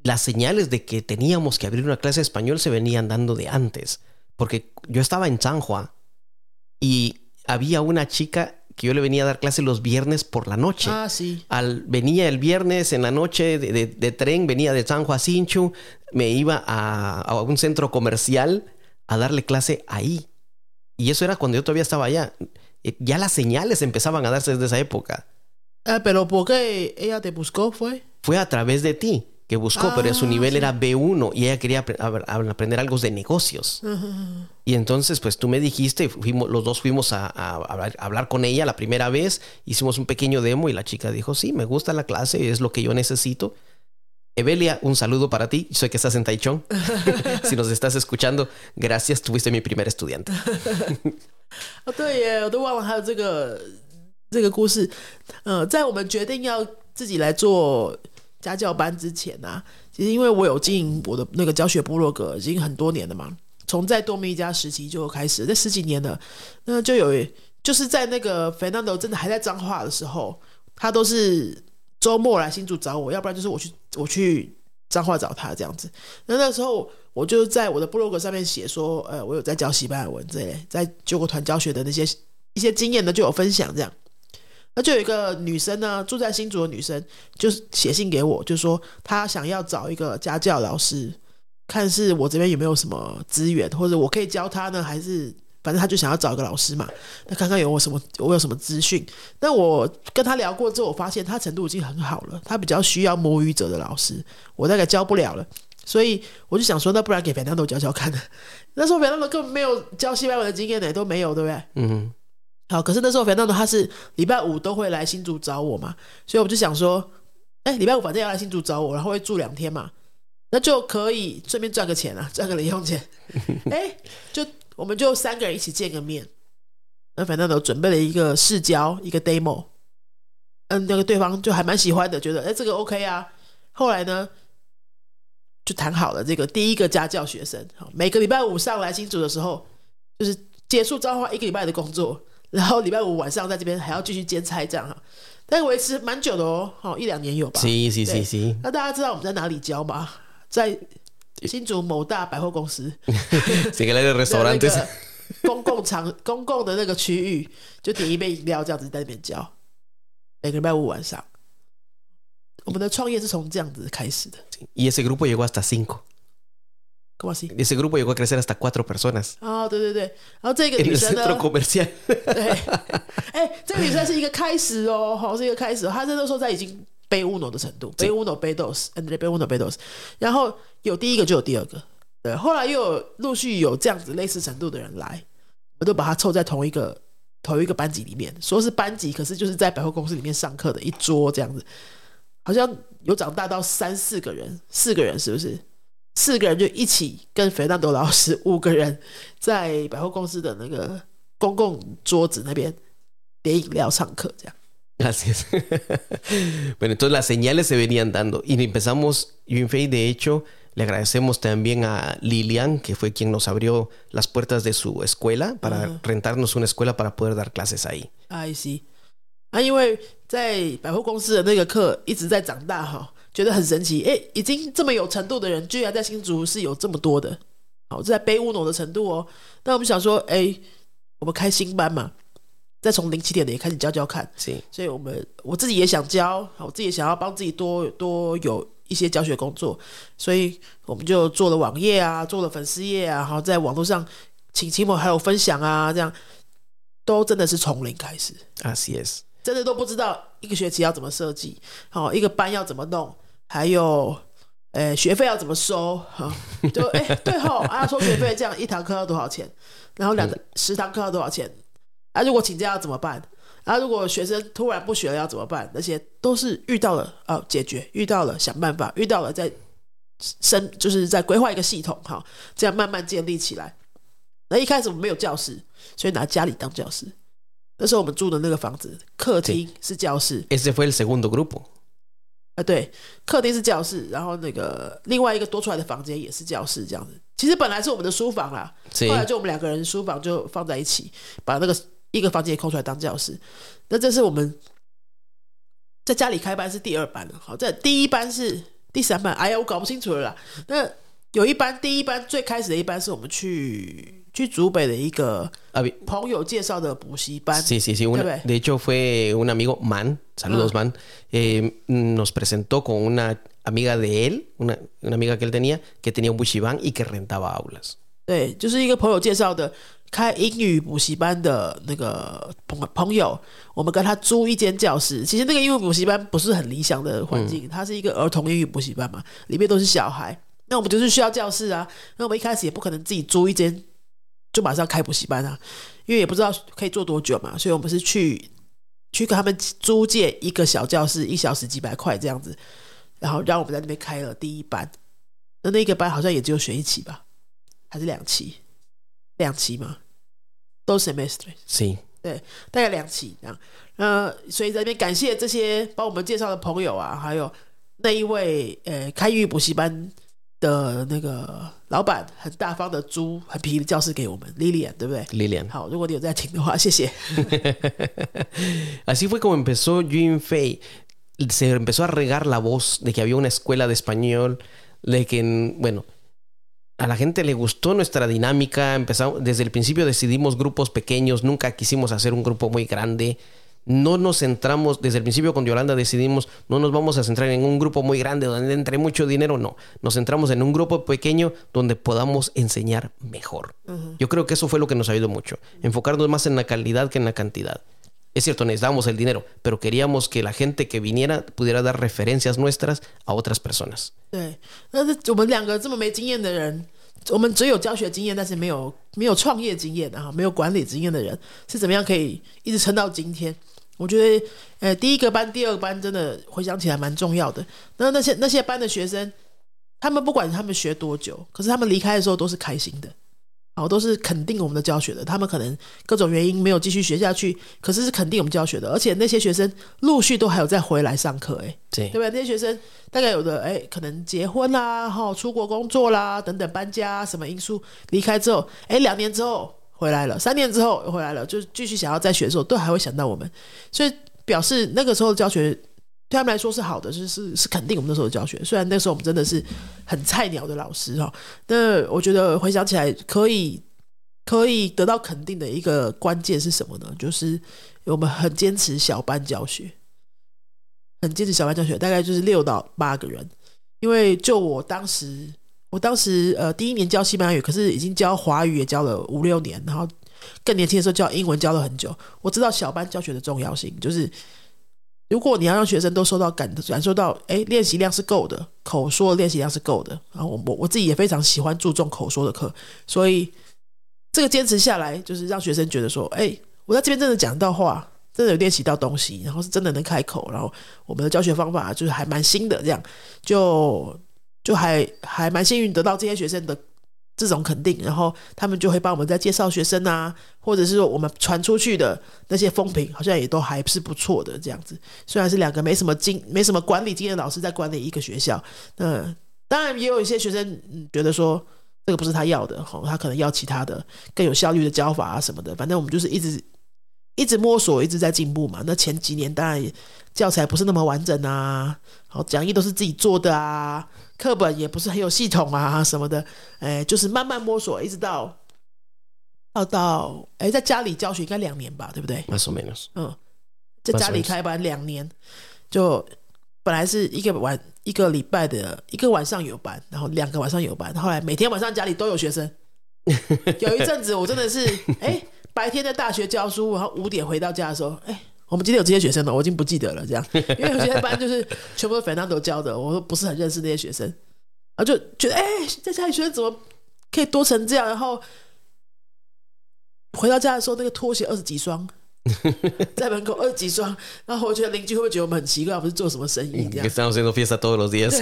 las señales de que teníamos que abrir una clase español se venían dando de antes. Porque yo estaba en San Juan y había una chica que yo le venía a dar clase los viernes por la noche. Ah, sí. Al, venía el viernes en la noche de, de, tren, venía de San Juan Sinchu, me iba a, a un centro comercial a darle clase ahí. Y eso era cuando yo todavía estaba allá. Eh, ya las señales empezaban a darse desde esa época. Ah, pero ¿por qué ella te buscó fue? Fue a través de ti que buscó, pero su nivel era B1 y ella quería apre- a- a- aprender algo de negocios. Y entonces, pues tú me dijiste, fuimos, los dos fuimos a, a- a hablar- a hablar con ella la primera vez, hicimos un pequeño demo y la chica dijo, sí, me gusta la clase, es lo que yo necesito. Evelia, un saludo para ti. Soy que estás en Taichung. si nos estás escuchando, gracias, tuviste mi primer estudiante.哦，对耶，我都忘了还有这个这个故事。呃，在我们决定要自己来做 家教班之前呢、其实因为我有经营我的那个教学部落格已经很多年了嘛，从在多米一家时期就开始，这十几年了，那就有就是在那个 Fernando 真的还在彰化的时候，他都是周末来新竹找我，要不然就是我去我去彰化找他这样子。那那时候我就在我的部落格上面写说，呃，我有在教西班牙文这类，在救国团教学的那些一些经验呢，就有分享这样。那就有一个女生呢，住在新竹的女生，就是写信给我，就说她想要找一个家教老师，看是我这边有没有什么资源，或者我可以教她呢，还是反正她就想要找一个老师嘛。那看看有我什么，我有什么资讯。那我跟她聊过之后，我发现她程度已经很好了，她比较需要摸鱼者的老师，我大概教不了了。所以我就想说，那不然给肥汤豆教教看呢？那时候肥汤豆根本没有教西班牙文的经验呢，都没有，对不对？嗯好，可是那时候 Fernando 他是礼拜五都会来新竹找我嘛，所以我就想说，哎，礼拜五反正要来新竹找我，然后会住两天嘛，那就可以顺便赚个钱啊，赚个零用钱。哎，就我们就三个人一起见个面。那 Fernando 准备了一个试教，一个 demo，嗯，那个对方就还蛮喜欢的，觉得哎这个 OK 啊。后来呢，就谈好了这个第一个家教学生，好，每个礼拜五上来新竹的时候，就是结束彰化一个礼拜的工作，然后礼拜五晚上在这边还要继续兼差这样哈，但是维持蛮久的哦，好一两年有吧。Sí, sí, 对 sí. 那大家知道我们在哪里教吗？在新竹某大百货公司 公共场、公共的那个区域，就点一杯饮料这样子在那边教，每个礼拜五晚上。我们的创业是从这样子开始的，Y ese grupo llegó hasta cinco. 干嘛是？Ese grupo llegó a crecer hasta cuatro personas 哦，对对对，然后这个女生呢.对，哎、这个女生是一个开始哦，好，是一个开始、哦。她那时候在已经背 uno 的程度，背 uno 背 dos，and 背 uno 背 dos，然后有第一个就有第二个，对，后来又有陆续有这样子类似程度的人来，我都把她凑在同一个同一个班级里面，说是班级，可是就是在百货公司里面上课的一桌这样子，好像有长大到三四个人，四个人是不是？四个人就一起跟肥纳多老师五个人在百货公司的那个公共桌子那边点饮料上课，这样。Gracias. bueno, entonces las señales se venían dando y empezamos, Yunfei, de hecho, le agradecemos también a Lilian, que fue quien nos abrió las puertas de su escuela para rentarnos una escuela para poder dar clases ahí. Ay, 因为在百货公司的那个课一直在长大哈，觉得很神奇。哎，已经这么有程度的人，居然在新竹是有这么多的，好，这在卑乌农的程度哦。那我们想说，哎，我们开新班嘛，再从零起点的也开始教教看。Sí. 所以我们我自己也想教，我自己也想要帮自己多多有一些教学工作，所以我们就做了网页啊，做了粉丝页啊，然后在网络上请亲朋好友分享啊，这样都真的是从零开始，Así es. 真的都不知道一个学期要怎么设计，好、一个班要怎么弄，还有。呃，学费要怎么收？哈、就哎、对吼，啊，收学费这样一堂课要多少钱？然后两个、十堂课要多少钱？啊，如果请假要怎么办？啊，如果学生突然不学了要怎么办？那些都是遇到了啊，解决，遇到了想办法，遇到了再生就是在规划一个系统，哈，这样慢慢建立起来。那一开始我们没有教室，所以拿家里当教室。那时候我们住的那个房子，客厅是教室，Ese fue el segundo grupo. 啊，对，客厅是教室，然后那个另外一个多出来的房间也是教室，这样子。其实本来是我们的书房啦，后来就我们两个人书房就放在一起，把那个一个房间空出来当教室。那这是我们在家里开班是第二班了，好，这第一班是第三班。哎呀，我搞不清楚了啦。那有一班，第一班最开始的一班是我们去去竹北的一个 Había- 朋友介绍的补习班。Sí, sí, sí. una- Bebé. de hecho, fue un amigo, Man, saludos, Ah. Man, eh, nos presentó con una amiga de él, una, una amiga que él tenía, que tenía un bushibán y que rentaba aulas. 对，就是一个朋友介绍的，开英语补习班的那个朋朋友，我们跟他租一间教室。其实那个英语补习班不是很理想的环境，它是一个儿童英语补习班嘛，里面都是小孩。那我们就是需要教室啊。那我们一开始也不可能自己租一间就马上开补习班啊，因为也不知道可以做多久嘛。所以我们是去去跟他们租借一个小教室，一小时几百块这样子，然后让我们在那边开了第一班。那那个班好像也只有选一期吧，还是两期？两期吗？都 semester，行，对，大概两期这样。那，所以在这边感谢这些帮我们介绍的朋友啊，还有那一位呃开英语补习班的那个老板，很大方的租很便宜的教室给我们，Lilian，对不对？Lilian，好，如果你有在听的话，谢谢。Así fue como empezó Yunfei. Se empezó a regar la voz de que había una escuela de español, de que, bueno, a la gente le gustó nuestra dinámica. Empezamos, desde el principio decidimos grupos pequeños, nunca quisimos hacer un grupo muy grande. No nos centramos, desde el principio con Yolanda decidimos, no nos vamos a centrar en un grupo muy grande donde entre mucho dinero, no. Nos centramos en un grupo pequeño donde podamos enseñar mejor. Yo creo que eso fue lo que nos ayudó mucho. Enfocarnos más en la calidad que en la cantidad. Es cierto, necesitábamos el dinero, pero queríamos que la gente que viniera pudiera dar referencias nuestras a otras personas. 对，那是我们两个这么没经验的人，我们只有教学经验，但是没有没有创业经验啊，没有管理经验的人，是怎么样可以一直撑到今天？ 我觉得，呃，第一个班、第二个班真的回想起来蛮重要的。那那些那些班的学生，他们不管他们学多久，可是他们离开的时候都是开心的。好，都是肯定我们的教学的。他们可能各种原因没有继续学下去，可是是肯定我们教学的。而且那些学生陆续都还有再回来上课，哎，对，对吧？那些学生大概有的，哎，可能结婚啦，哈，出国工作啦，等等，搬家什么因素离开之后，哎，两年之后回来了，三年之后回来了，就继续想要再学的时候，都还会想到我们，所以表示那个时候的教学。对他们来说是好的，是是是肯定我们那时候的教学。虽然那时候我们真的是很菜鸟的老师哈，那我觉得回想起来，可以可以得到肯定的一个关键是什么呢？就是我们很坚持小班教学，很坚持小班教学，大概就是六到八个人。因为就我当时，我当时呃第一年教西班牙语，可是已经教华语也教了五六年，然后更年轻的时候教英文教了很久。我知道小班教学的重要性，就是。如果你要让学生都受到感感受到，哎，练习量是够的，口说练习量是够的。然后我我我自己也非常喜欢注重口说的课，所以这个坚持下来，就是让学生觉得说，哎，我在这边真的讲到话，真的有练习到东西，然后是真的能开口，然后我们的教学方法就是还蛮新的，这样就就还还蛮幸运得到这些学生的。这种肯定，然后他们就会帮我们在介绍学生啊，或者是说我们传出去的那些风评，好像也都还是不错的这样子。虽然是两个没什么经、没什么管理经验的老师在管理一个学校，那当然也有一些学生觉得说这个不是他要的，吼，他可能要其他的更有效率的教法啊什么的。反正我们就是一直一直摸索，一直在进步嘛。那前几年当然教材不是那么完整啊，好讲义都是自己做的啊。课本也不是很有系统啊，什么的，哎，就是慢慢摸索，一直到到到，哎，在家里教学应该两年吧，对不对？嗯，在家里开班两年，就本来是一个晚一个礼拜的一个晚上有班，然后两个晚上有班，后来每天晚上家里都有学生。有一阵子我真的是，哎，白天在大学教书，然后五点回到家的时候，哎。我们今天有这些学生吗？我已经不记得了。这样，因为有些班就是全部都粉 a 教的，我都不是很认识那些学生，然后就觉得，哎，在家里学生怎么可以多成这样？然后回到家的时候，那个拖鞋二十几双，在门口二十几双，然后我觉得邻居会不会觉得我们很奇怪，我们是做什么生意这样？Estamos haciendo fiesta todos los días.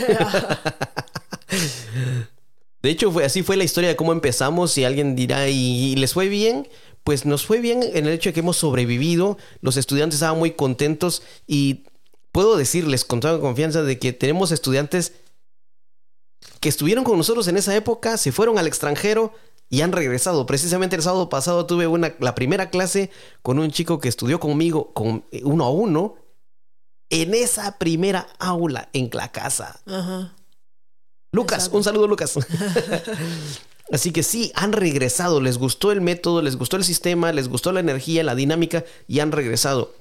De hecho, fue así fue la historia de cómo empezamos. Si alguien dirá y les fue bien. Pues nos fue bien en el hecho de que hemos sobrevivido, los estudiantes estaban muy contentos y puedo decirles con toda confianza de que tenemos estudiantes que estuvieron con nosotros en esa época, se fueron al extranjero y han regresado. Precisamente el sábado pasado tuve una, la primera clase con un chico que estudió conmigo con uno a uno en esa primera aula en la casa. Lucas, un saludo Lucas. Así que sí, han regresado, les gustó el método, les gustó el sistema, les gustó la energía, la dinámica y han regresado.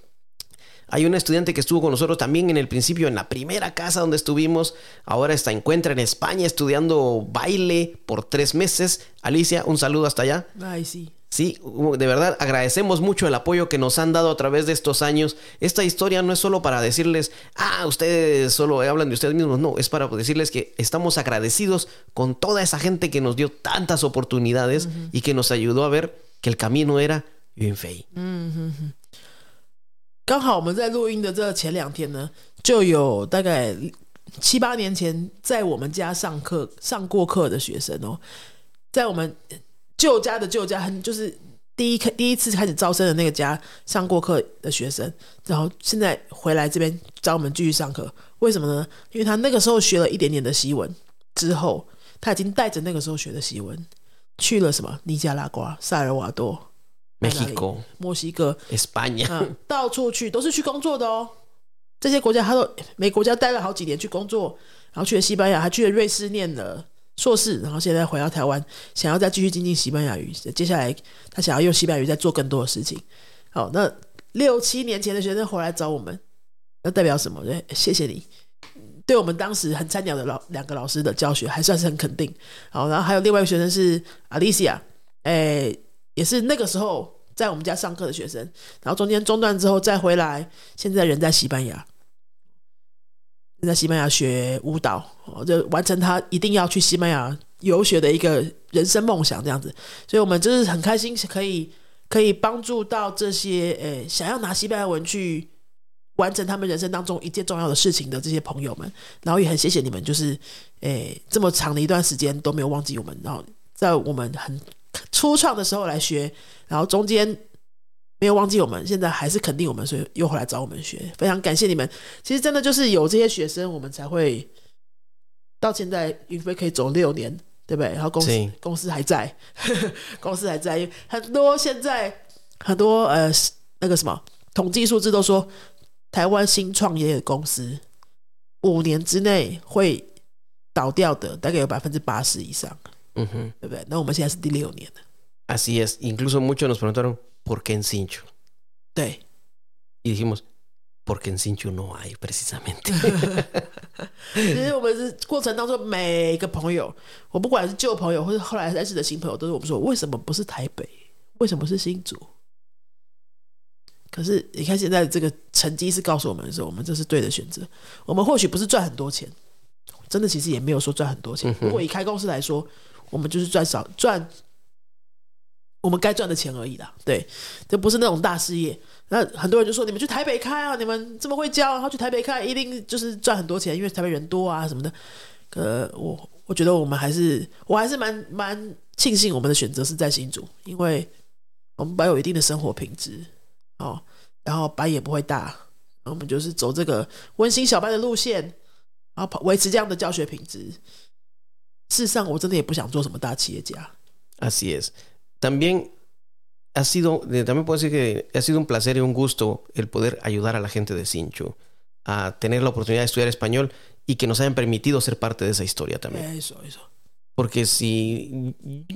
Hay un estudiante que estuvo con nosotros también en el principio, en la primera casa donde estuvimos. Ahora está, encuentra en España estudiando baile por tres meses. Alicia, un saludo hasta allá. Ay, sí. Sí, de verdad agradecemos mucho el apoyo que nos han dado a través de estos años. Esta historia no es solo para decirles, ah, ustedes solo hablan de ustedes mismos, no, es para decirles que estamos agradecidos con toda esa gente que nos dio tantas oportunidades y que nos ayudó a ver que el camino era bien fei. 刚好我们在录音的这前两天呢，就有大概七八年前在我们家上课上过课的学生哦，在我们 旧家的旧家，很就是第一开第一次开始招生的那个家上过课的学生，然后现在回来这边找我们继续上课。为什么呢？因为他那个时候学了一点点的西文，之后他已经带着那个时候学的西文去了什么尼加拉瓜、萨尔瓦多、墨西哥、España，到处去都是去工作的哦。这些国家他都每国家待了好几年去工作，然后去了西班牙，还去了瑞士念了。硕士，然后现在回到台湾，想要再继续精进西班牙语。接下来他想要用西班牙语再做更多的事情。好，那六七年前的学生回来找我们，那代表什么？对谢谢你，对我们当时很菜鸟的老两个老师的教学还算是很肯定。好，然后还有另外一个学生是阿丽西亚，哎，也是那个时候在我们家上课的学生，然后中间中断之后再回来，现在人在西班牙。在西班牙学舞蹈，就完成他一定要去西班牙游学的一个人生梦想，这样子。所以，我们就是很开心，可以可以帮助到这些诶想要拿西班牙文去完成他们人生当中一件重要的事情的这些朋友们。然后也很谢谢你们，就是诶这么长的一段时间都没有忘记我们，然后在我们很初创的时候来学，然后中间。没有忘记我们，现在还是肯定我们，所以又回来找我们学。非常感谢你们。其实真的就是有这些学生，我们才会到现在云飞可以走六年，对不对？然后公司公司还在，公司还在。很多现在很多呃那个什么统计数字都说，台湾新创业的公司五年之内会倒掉的，大概有百分之八十以上。嗯哼，对不对？那我们现在是第六年了。Así es. Incluso muchos nos preguntaron. ¿Por qué en Sinchu? Sí. Y dijimos, porque en Sinchu no hay precisamente. 其 实我们是过程当中每一个朋友，我不管是旧朋友或者后来认识的新朋友，都是我们说为什么不是台北，为什么是新竹？可是你看现在这个成绩是告诉我们说，我们这是对的选择。我们或许不是赚很多钱，真的其实也没有说赚很多钱。如果以开公司来说，我们就是赚少赚。我们该赚的钱而已啦，对，这不是那种大事业。那很多人就说：“你们去台北开啊，你们这么会教，然后去台北开，一定就是赚很多钱，因为台北人多啊什么的。”呃，我我觉得我们还是，我还是蛮蛮庆幸我们的选择是在新竹，因为我们保有一定的生活品质哦，然后班也不会大，我们就是走这个温馨小班的路线，然后维持这样的教学品质。事实上，我真的也不想做什么大企业家。Así es. También ha sido, también puedo decir que ha sido un placer y un gusto el poder ayudar a la gente de Sincho a tener la oportunidad de estudiar español y que nos hayan permitido ser parte de esa historia también. Eso, eso. Porque si,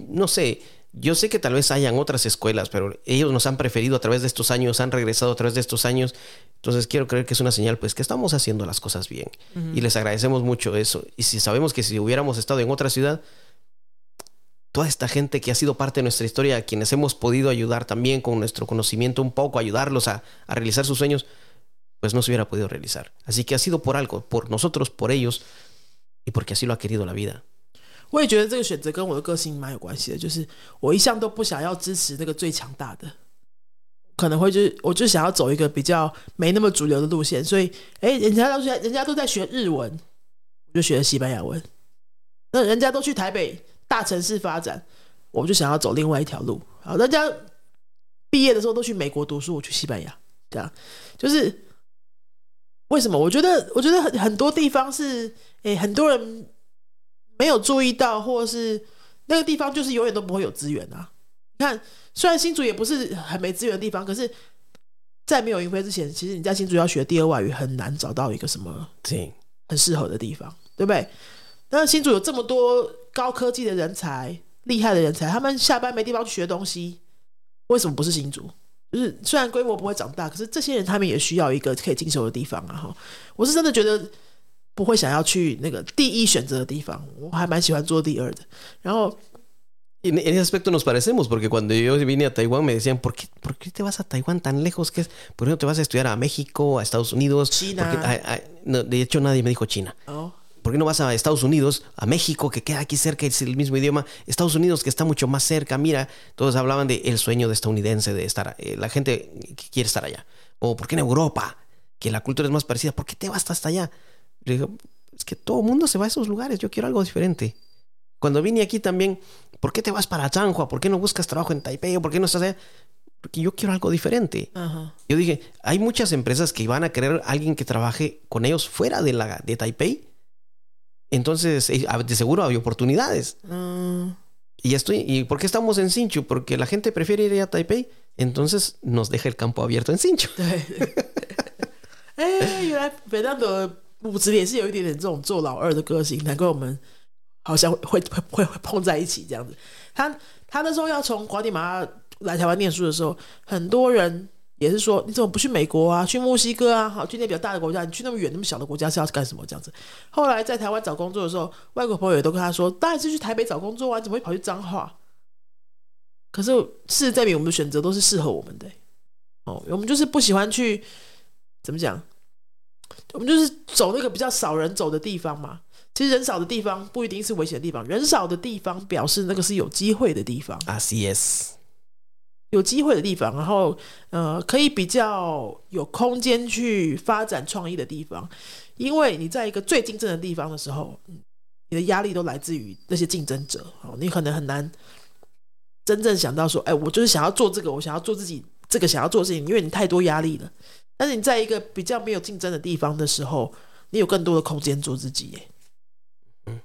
no sé, yo sé que tal vez hayan otras escuelas, pero ellos nos han preferido a través de estos años, han regresado a través de estos años. Entonces quiero creer que es una señal, pues, que estamos haciendo las cosas bien. Y les agradecemos mucho eso. Y si sabemos que si hubiéramos estado en otra ciudad, toda esta gente que ha sido parte de nuestra historia, a quienes hemos podido ayudar también con nuestro conocimiento un poco, ayudarlos a, a realizar sus sueños, pues no se hubiera podido realizar. Así que ha sido por algo, por nosotros, por ellos y porque así lo ha querido la vida. 我也觉得这个选择跟我的个性蛮有关系的，就是我一向都不想要支持那个最强大的，可能会就是我就想要走一个比较没那么主流的路线，所以哎，人家都在人家都在学日文，我就学了西班牙文，那人家都去台北 大城市发展，我就想要走另外一条路。好，大家毕业的时候都去美国读书，我去西班牙，这样就是为什么？我觉得，我觉得很很多地方是，诶，很多人没有注意到，或者是那个地方就是永远都不会有资源啊。你看，虽然新竹也不是很没资源的地方，可是，在没有云飞之前，其实你在新竹要学第二外语很难找到一个什么很适合的地方，对不对？那新竹有这么多高科技的人才、厉害的人才，他们下班没地方去学东西，为什么不是新竹？就是虽然规模不会长大，可是这些人他们也需要一个可以进修的地方啊！哈，我是真的觉得不会想要去那个第一选择的地方，我还蛮喜欢做第二的。然后 En, ese aspecto nos parecemos, porque cuando yo vine a Taiwán me decían, ¿por qué, ¿por qué te vas a Taiwán tan lejos? ¿Qué es? ¿Por qué no te vas a estudiar a México, a Estados Unidos? China. ¿Por qué- a- a- no, de hecho, nadie me dijo China. 哦，¿Por qué no vas a Estados Unidos, a México, que queda aquí cerca, es el mismo idioma? Estados Unidos, que está mucho más cerca, mira. Todos hablaban de el sueño de estadounidense, de estar, eh, la gente que quiere estar allá. O ¿por qué en Europa, que la cultura es más parecida? ¿Por qué te vas hasta allá? Le digo, es que todo el mundo se va a esos lugares, yo quiero algo diferente. Cuando vine aquí también, ¿por qué te vas para Changhua? ¿Por qué no buscas trabajo en Taipei? ¿O por qué no estás allá? Porque yo quiero algo diferente. Yo dije, hay muchas empresas que van a querer a alguien que trabaje con ellos fuera de, la, de Taipei. Entonces, eh, de seguro hay oportunidades. 嗯， Y estoy, ¿y por qué estamos en Sinchu? Porque la gente prefiere ir a Taipei. Entonces nos deja el campo abierto en Sinchu. 对。哎，原来北当的骨子里也是有一点点这种做老二的个性，难怪我们好像会会会会碰在一起这样子。他他那时候要从瓜地马拉来台湾念书的时候，很多人 也是说，你怎么不去美国啊，去墨西哥啊，好去那比较大的国家，你去那么远那么小的国家是要干什么这样子？后来在台湾找工作的时候，外国朋友也都跟他说，当然是去台北找工作啊，怎么会跑去彰化？可是事实证明，我们的选择都是适合我们的、哦，我们就是不喜欢去怎么讲？我们就是走那个比较少人走的地方嘛。其实人少的地方不一定是危险的地方，人少的地方表示那个是有机会的地方，Así es. 有机会的地方，然后呃，可以比较有空间去发展创意的地方。因为你在一个最竞争的地方的时候，嗯你的压力都来自于那些竞争者哦，你可能很难真正想到说，哎，我就是想要做这个，我想要做自己这个想要做的事情，因为你太多压力了。但是你在一个比较没有竞争的地方的时候，你有更多的空间做自己耶。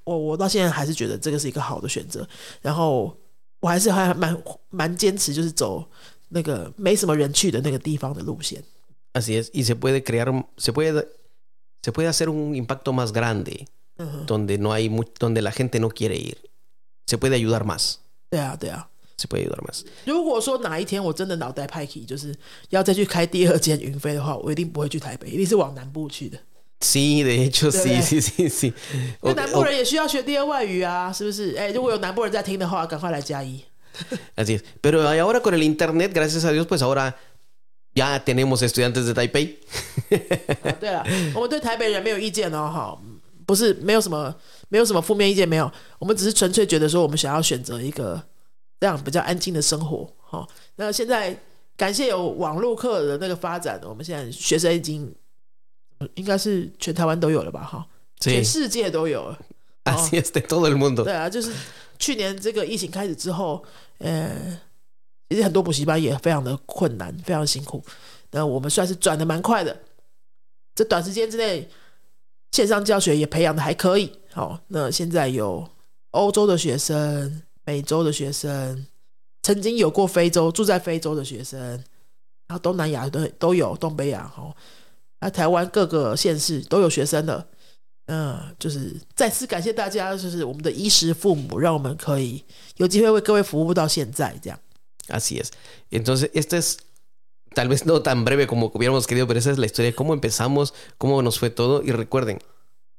我我到现在还是觉得这个是一个好的选择，然后我还是还蛮蛮坚持，就是走那个没什么人去的那个地方的路线。Así es. Y se puede crear, se puede, se puede hacer un impacto más grande 嗯哼，donde no hay, donde la gente no quiere ir. Se puede ayudar más. 对啊，对啊。Se puede ayudar más. 如果说哪一天我真的脑袋派 key，，就是要再去开第二间云飞的话，我一定不会去台北，一定是往南部去的。Sí, de hecho, sí, sí, sí, sí. 因为 O- 南部人也需要学第二外语啊，是不是？哎，如果有南部人在听的话，赶快来加一。Así es. Pero ahora con el internet, gracias a Dios, pues ahora ya tenemos estudiantes de Taipei. 啊对了，我们对台北人没有意见哦，哈，不是没有什么没有什么负面意见，没有，我们只是纯粹觉得说，我们想要选择一个这样比较安静的生活，哈。那现在感谢有网络课的那个发展，我们现在学生已经呃应该是全台湾都有了吧，哈，全世界都有 了。así es de todo el mundo. 对啊，就是去年这个疫情开始之后，呃，其实很多补习班也非常的困难，非常辛苦。那我们算是转的蛮快的，这短时间之内线上教学也培养的还可以。好，那现在有欧洲的学生、美洲的学生，曾经有过非洲住在非洲的学生，然后东南亚都都有，东北亚哦，那台湾各个县市都有学生的。嗯，就是再次感谢大家，就是我们的衣食父母，让我们可以有机会为各位服务到现在这样。 Así es. Entonces, esta es tal vez no tan breve como hubiéramos querido, pero esa es la historia de cómo empezamos, cómo nos fue todo. Y recuerden,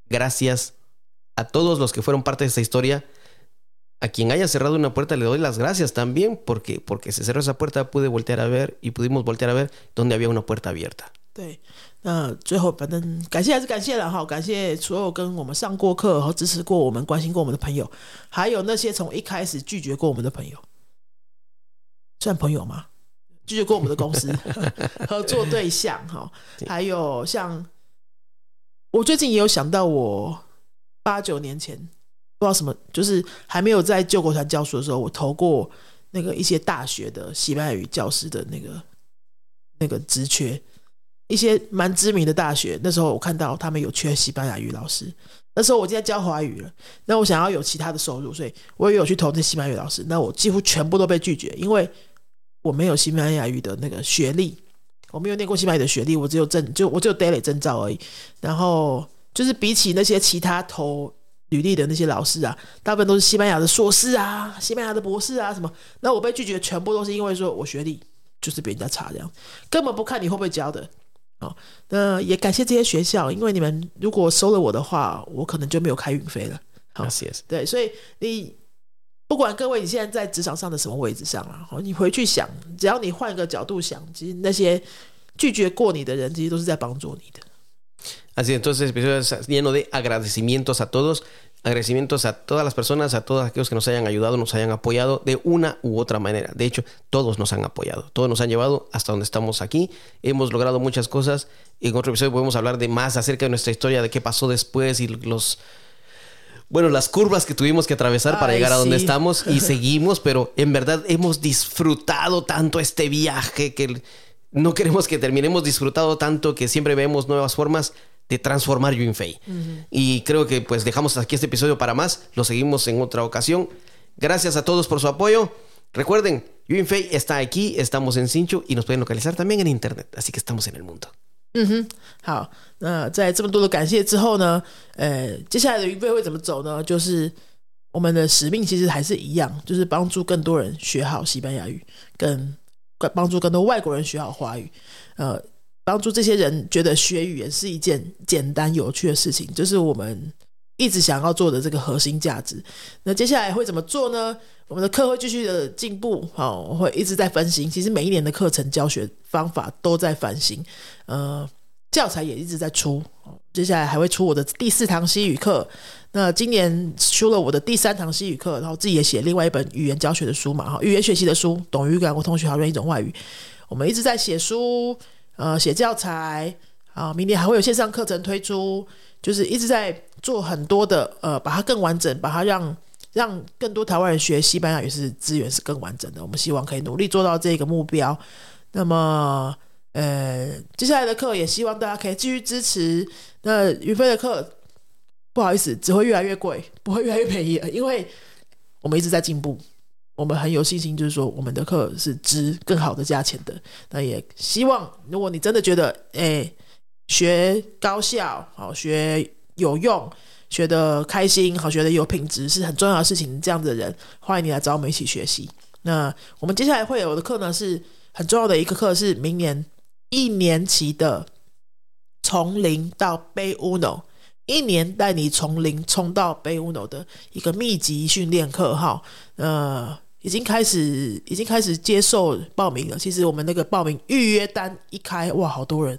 gracias a todos los que fueron parte de esta historia. A quien haya cerrado una puerta le doy las gracias también porque, porque se cerró esa puerta pude voltear a ver y pudimos voltear a ver donde había una puerta abierta. 对， 那最后反正感谢还是感谢了哈，感谢所有跟我们上过课和支持过我们、关心过我们的朋友，还有那些从一开始拒绝过我们的朋友，算朋友吗？拒绝过我们的公司 合作对象哈，还有像我最近也有想到，我八九年前不知道什么，就是还没有在救国团教书的时候，我投过那个一些大学的西班牙语教师的那个那个职缺，一些蛮知名的大学，那时候我看到他们有缺西班牙语老师。那时候我已经在教华语了，那我想要有其他的收入，所以我也有去投那西班牙语老师。那我几乎全部都被拒绝，因为我没有西班牙语的那个学历，我没有念过西班牙语的学历，我只有证，就我只有 daily 证照而已。然后就是比起那些其他投履历的那些老师啊，大部分都是西班牙的硕士啊、西班牙的博士啊什么。那我被拒绝，全部都是因为说我学历就是比人家差，这样根本不看你会不会教的。好，那也感谢这些学校，因为你们如果收了我的话，我可能就没有开运费了。好谢谢对，所以你不管各位你现在在职场上的什么位置上啊，你回去想，只要你换一个角度想，其实那些拒绝过你的人，其实都是在帮助你的。Así entonces, episodio lleno de agradecimientos a todos. Agradecimientos a todas las personas, a todos aquellos que nos hayan ayudado, nos hayan apoyado de una u otra manera. De hecho, todos nos han apoyado, todos nos han llevado hasta donde estamos aquí. Hemos logrado muchas cosas. En otro episodio podemos hablar de más acerca de nuestra historia, de qué pasó después y los bueno, las curvas que tuvimos que atravesar para llegar a donde estamos y seguimos, pero en verdad hemos disfrutado tanto este viaje que no queremos que terminemos disfrutado tanto que siempre vemos nuevas formas de transformar Yunfei. Y creo que pues dejamos aquí este episodio para más, lo seguimos en otra ocasión. Gracias a todos por su apoyo. Recuerden, Yunfei está aquí, estamos en Sinchu y nos pueden localizar también en internet, así que estamos en el mundo. 嗯哼，好，那在这么多的感谢之后呢，呃，接下来的云飞会怎么走呢？就是我们的使命其实还是一样，就是帮助更多人学好西班牙语，跟帮助更多外国人学好华语，呃， 帮助这些人觉得学语言是一件简单有趣的事情，就是我们一直想要做的这个核心价值。那接下来会怎么做呢？我们的课会继续的进步，好，我会一直在翻新。其实每一年的课程教学方法都在翻新，呃，教材也一直在出。接下来还会出我的第四堂西语课。那今年出了我的第三堂西语课，然后自己也写另外一本语言教学的书嘛，哈，语言学习的书，懂语感我同学好任一种外语。我们一直在写书，呃，写教材，啊，明年还会有线上课程推出，就是一直在做很多的，呃，把它更完整，把它让。让更多台湾人学西班牙语是资源是更完整的，我们希望可以努力做到这个目标。那么，呃，接下来的课也希望大家可以继续支持。那云飞的课，不好意思，只会越来越贵，不会越来越便宜，因为我们一直在进步。我们很有信心，就是说我们的课是值更好的价钱的。那也希望，如果你真的觉得，哎，学高效，好学有用。学的开心，好学的有品质是很重要的事情。这样子的人，欢迎你来找我们一起学习。那我们接下来会有的课呢，是很重要的一个课，是明年一年期的从零到背 Uno，一年带你从零冲到背 Uno 的一个密集训练课。哈，呃，已经开始，已经开始接受报名了。其实我们那个报名预约单一开，哇，好多人，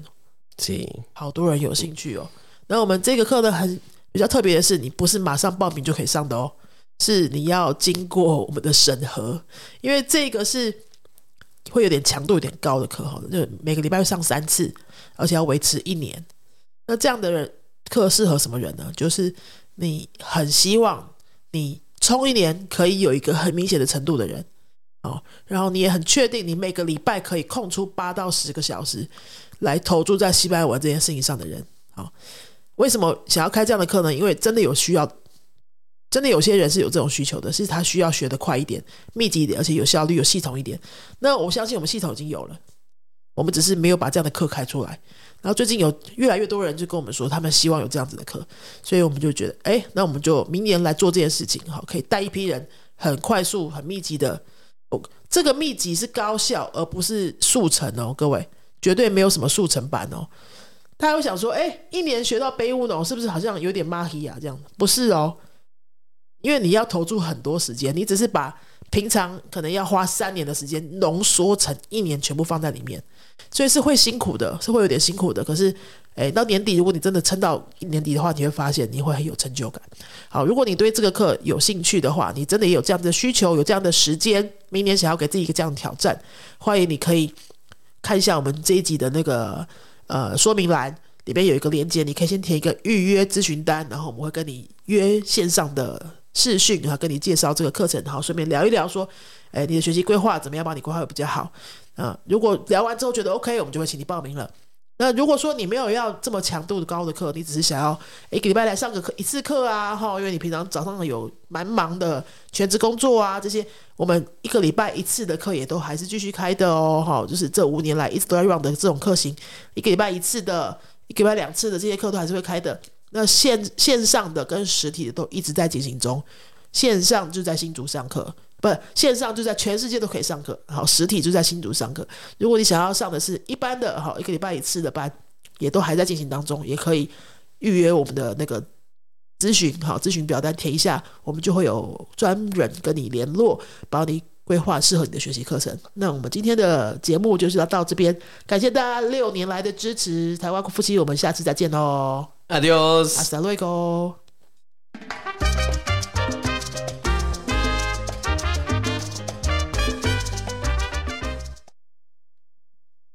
是，好多人有兴趣哦。那我们这个课呢，很。比较特别的是，你不是马上报名就可以上的哦，是你要经过我们的审核，因为这个是会有点强度有点高的课哈，就每个礼拜要上三次，而且要维持一年。那这样的人课适合什么人呢？就是你很希望你冲一年可以有一个很明显的程度的人哦，然后你也很确定你每个礼拜可以空出八到十个小时来投注在西班牙文这件事情上的人啊。为什么想要开这样的课呢？因为真的有需要，真的有些人是有这种需求的，是他需要学的快一点、密集一点，而且有效率、有系统一点。那我相信我们系统已经有了，我们只是没有把这样的课开出来。然后最近有越来越多人就跟我们说，他们希望有这样子的课，所以我们就觉得，哎，那我们就明年来做这件事情，好，可以带一批人，很快速、很密集的。哦，这个密集是高效，而不是速成哦，各位，绝对没有什么速成版哦。他会想说：“哎，一年学到背乌龙，是不是好像有点马黑啊？这样不是哦，因为你要投注很多时间，你只是把平常可能要花三年的时间浓缩成一年，全部放在里面，所以是会辛苦的，是会有点辛苦的。可是，哎，到年底如果你真的撑到年底的话，你会发现你会很有成就感。好，如果你对这个课有兴趣的话，你真的也有这样的需求，有这样的时间，明年想要给自己一个这样的挑战，欢迎你可以看一下我们这一集的那个。”呃，说明栏里边有一个链接，你可以先填一个预约咨询单，然后我们会跟你约线上的视讯，然后跟你介绍这个课程，然后顺便聊一聊，说，哎，你的学习规划怎么样？帮你规划会比较好。啊，如果聊完之后觉得 OK，我们就会请你报名了。那如果说你没有要这么强度的高的课，你只是想要一个礼拜来上个课一次课啊，哈，因为你平常早上有蛮忙的全职工作啊，这些我们一个礼拜一次的课也都还是继续开的哦，哈，就是这五年来一直都在 run 的这种课型，一个礼拜一次的，一个礼拜两次的这些课都还是会开的。那线线上的跟实体的都一直在进行中，线上就在新竹上课。不，线上就在全世界都可以上课，好，实体就在新竹上课。如果你想要上的是一般的，好，一个礼拜一次的班，也都还在进行当中，也可以预约我们的那个咨询，好，咨询表单填一下，我们就会有专人跟你联络，帮你规划适合你的学习课程。那我们今天的节目就是要到这边，感谢大家六年来的支持，台湾夫妻，我们下次再见喽 Adiós. Hasta luego.